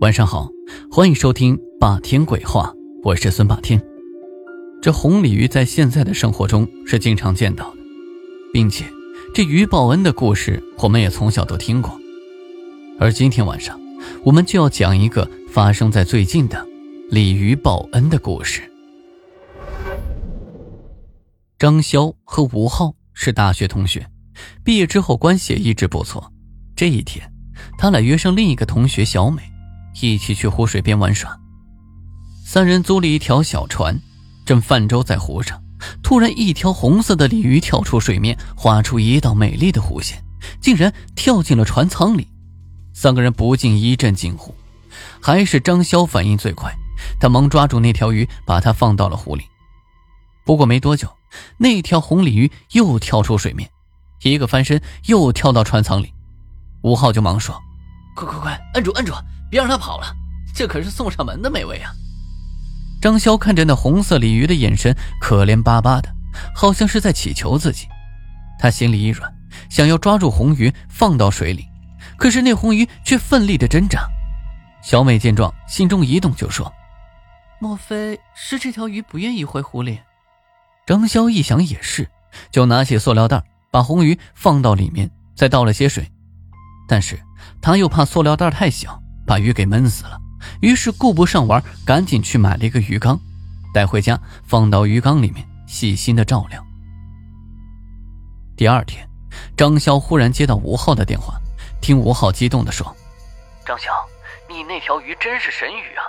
晚上好，欢迎收听《霸天鬼话》，我是孙霸天。这红鲤鱼在现在的生活中是经常见到的，并且这鱼报恩的故事我们也从小都听过。而今天晚上，我们就要讲一个发生在最近的鲤鱼报恩的故事。张潇和吴浩是大学同学，毕业之后关系也一直不错。这一天，他俩约上另一个同学小美。一起去湖水边玩耍，三人租了一条小船，正泛舟在湖上。突然，一条红色的鲤鱼跳出水面，划出一道美丽的弧线，竟然跳进了船舱里。三个人不禁一阵惊呼。还是张潇反应最快，他忙抓住那条鱼，把它放到了湖里。不过没多久，那条红鲤鱼又跳出水面，一个翻身又跳到船舱里。吴昊就忙说：“快快快，摁住，摁住！”别让他跑了，这可是送上门的美味啊！张潇看着那红色鲤鱼的眼神可怜巴巴的，好像是在祈求自己。他心里一软，想要抓住红鱼放到水里，可是那红鱼却奋力的挣扎。小美见状，心中一动，就说：“莫非是这条鱼不愿意回湖里？”张潇一想也是，就拿起塑料袋，把红鱼放到里面，再倒了些水。但是他又怕塑料袋太小。把鱼给闷死了，于是顾不上玩，赶紧去买了一个鱼缸，带回家放到鱼缸里面，细心的照料。第二天，张潇忽然接到吴浩的电话，听吴浩激动的说：“张潇，你那条鱼真是神鱼啊！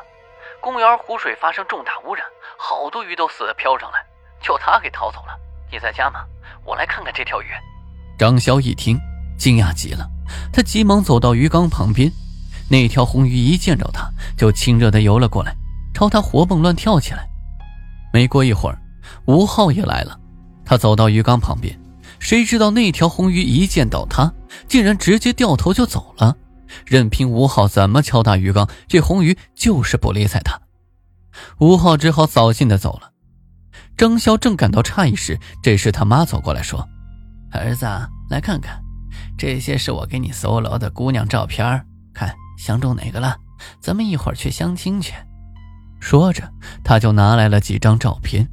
公园湖水发生重大污染，好多鱼都死的漂上来，就它给逃走了。你在家吗？我来看看这条鱼。”张潇一听，惊讶极了，他急忙走到鱼缸旁边。那条红鱼一见着他，就亲热的游了过来，朝他活蹦乱跳起来。没过一会儿，吴浩也来了，他走到鱼缸旁边，谁知道那条红鱼一见到他，竟然直接掉头就走了，任凭吴浩怎么敲打鱼缸，这红鱼就是不理睬他。吴浩只好扫兴的走了。张潇正感到诧异时，这时他妈走过来说：“儿子，来看看，这些是我给你搜罗的姑娘照片，看。”相中哪个了？咱们一会儿去相亲去。说着，他就拿来了几张照片。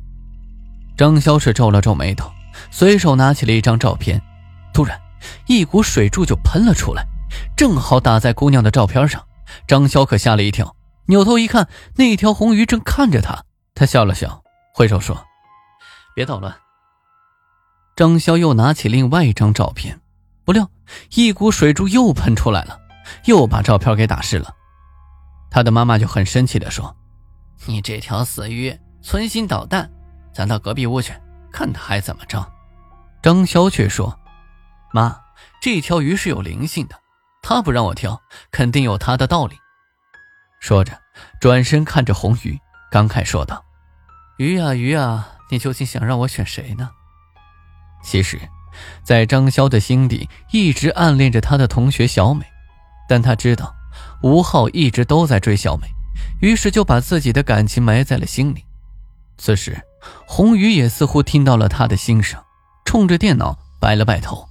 张潇是皱了皱眉头，随手拿起了一张照片。突然，一股水柱就喷了出来，正好打在姑娘的照片上。张潇可吓了一跳，扭头一看，那条红鱼正看着他。他笑了笑，挥手说：“别捣乱。”张潇又拿起另外一张照片，不料一股水柱又喷出来了。又把照片给打湿了，他的妈妈就很生气地说：“你这条死鱼，存心捣蛋！咱到隔壁屋去，看他还怎么着。”张潇却说：“妈，这条鱼是有灵性的，他不让我挑，肯定有他的道理。”说着，转身看着红鱼，感慨说道：“鱼啊鱼啊，你究竟想让我选谁呢？”其实，在张潇的心底，一直暗恋着他的同学小美。但他知道吴浩一直都在追小美，于是就把自己的感情埋在了心里。此时，红鱼也似乎听到了他的心声，冲着电脑摆了摆头。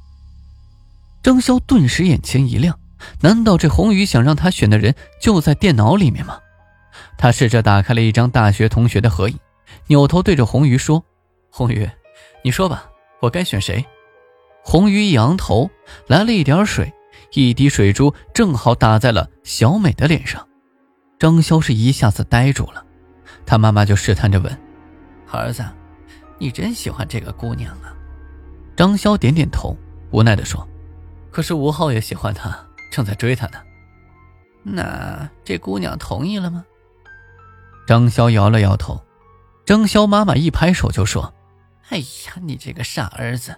张潇顿时眼前一亮，难道这红鱼想让他选的人就在电脑里面吗？他试着打开了一张大学同学的合影，扭头对着红鱼说：“红鱼，你说吧，我该选谁？”红鱼一扬头，来了一点水。一滴水珠正好打在了小美的脸上，张潇是一下子呆住了。他妈妈就试探着问：“儿子，你真喜欢这个姑娘啊？”张潇点点头，无奈的说：“可是吴浩也喜欢她，正在追她呢。”那这姑娘同意了吗？张潇摇了摇头。张潇妈妈一拍手就说：“哎呀，你这个傻儿子！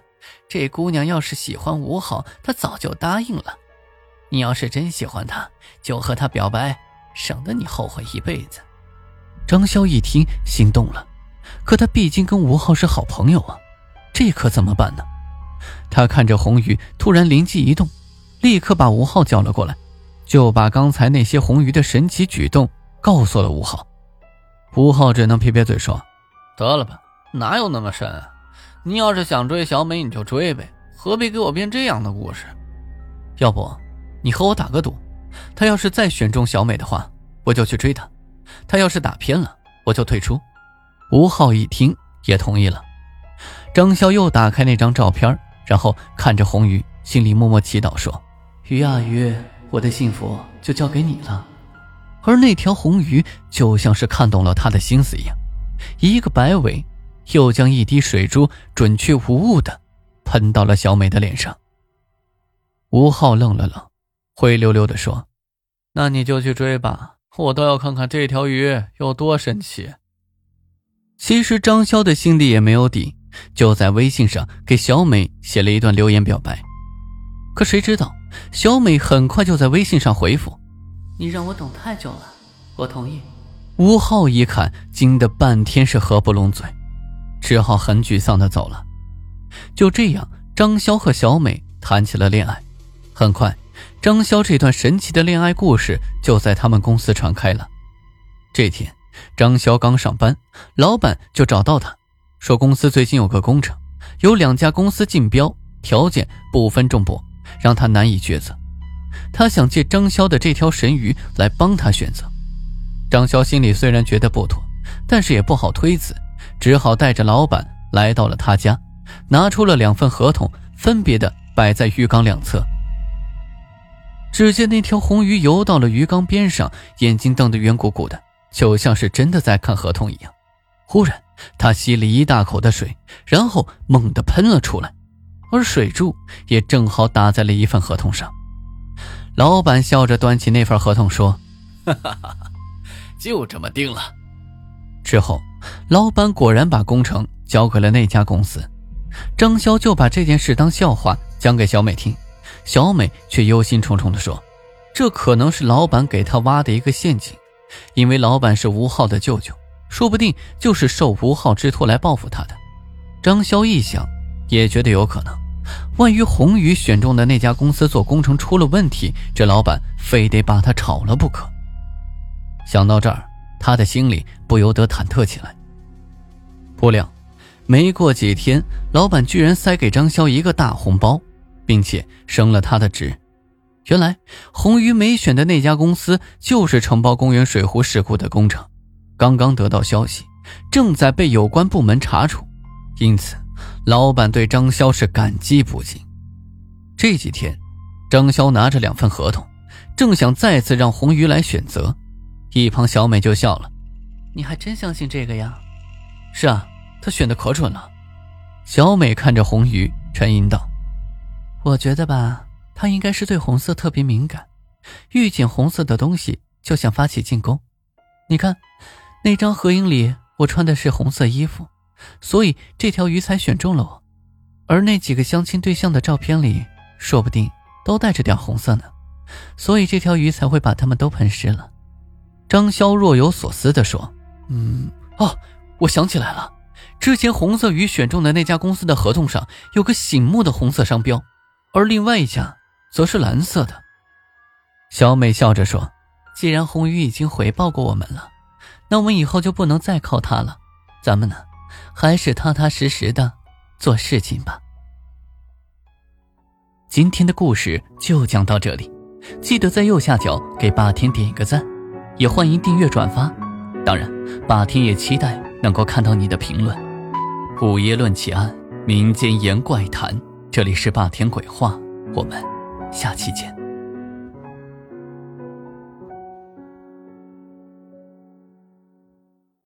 这姑娘要是喜欢吴浩，她早就答应了。”你要是真喜欢他，就和他表白，省得你后悔一辈子。张潇一听，心动了，可他毕竟跟吴浩是好朋友啊，这可怎么办呢？他看着红鱼，突然灵机一动，立刻把吴浩叫了过来，就把刚才那些红鱼的神奇举动告诉了吴浩。吴浩只能撇撇嘴说：“得了吧，哪有那么神啊？你要是想追小美，你就追呗，何必给我编这样的故事？要不？”你和我打个赌，他要是再选中小美的话，我就去追他；他要是打偏了，我就退出。吴昊一听也同意了。张潇又打开那张照片，然后看着红鱼，心里默默祈祷说：“鱼啊鱼，我的幸福就交给你了。”而那条红鱼就像是看懂了他的心思一样，一个摆尾，又将一滴水珠准确无误的喷到了小美的脸上。吴昊愣了愣，灰溜溜的说：“那你就去追吧，我倒要看看这条鱼有多神奇。”其实张潇的心里也没有底，就在微信上给小美写了一段留言表白。可谁知道，小美很快就在微信上回复。你让我等太久了，我同意。吴昊一看，惊得半天是合不拢嘴，只好很沮丧的走了。就这样，张潇和小美谈起了恋爱。很快，张潇这段神奇的恋爱故事就在他们公司传开了。这天，张潇刚上班，老板就找到他，说公司最近有个工程，有两家公司竞标，条件不分众薄，让他难以抉择。他想借张潇的这条神鱼来帮他选择。张潇心里虽然觉得不妥，但是也不好推辞，只好带着老板来到了他家，拿出了两份合同，分别的摆在浴缸两侧。只见那条红鱼游到了鱼缸边上，眼睛瞪得圆鼓鼓的，就像是真的在看合同一样。忽然，他吸了一大口的水，然后猛地喷了出来，而水柱也正好打在了一份合同上。老板笑着端起那份合同说：“哈哈哈，就这么定了。”之后，老板果然把工程交给了那家公司。张潇就把这件事当笑话讲给小美听，小美却忧心忡忡地说：“这可能是老板给他挖的一个陷阱，因为老板是吴昊的舅舅，说不定就是受吴昊之托来报复他的。”张潇一想，也觉得有可能。万一红宇选中的那家公司做工程出了问题，这老板非得把他炒了不可。想到这儿，他的心里不由得忐忑起来。不料，没过几天，老板居然塞给张潇一个大红包，并且升了他的职。原来，红鱼没选的那家公司就是承包公园水湖事故的工程，刚刚得到消息，正在被有关部门查处，因此。老板对张潇是感激不尽。这几天，张潇拿着两份合同，正想再次让红鱼来选择，一旁小美就笑了：“你还真相信这个呀？”“是啊，他选的可准了。”小美看着红鱼，沉吟道：“我觉得吧，他应该是对红色特别敏感，遇见红色的东西就想发起进攻。你看，那张合影里我穿的是红色衣服。”所以这条鱼才选中了我，而那几个相亲对象的照片里，说不定都带着点红色呢，所以这条鱼才会把他们都喷湿了。张潇若有所思地说：“嗯，哦，我想起来了，之前红色鱼选中的那家公司的合同上有个醒目的红色商标，而另外一家则是蓝色的。”小美笑着说：“既然红鱼已经回报过我们了，那我们以后就不能再靠它了，咱们呢？”还是踏踏实实的做事情吧。今天的故事就讲到这里，记得在右下角给霸天点一个赞，也欢迎订阅转发。当然，霸天也期待能够看到你的评论。午夜论奇案，民间言怪谈，这里是霸天鬼话，我们下期见。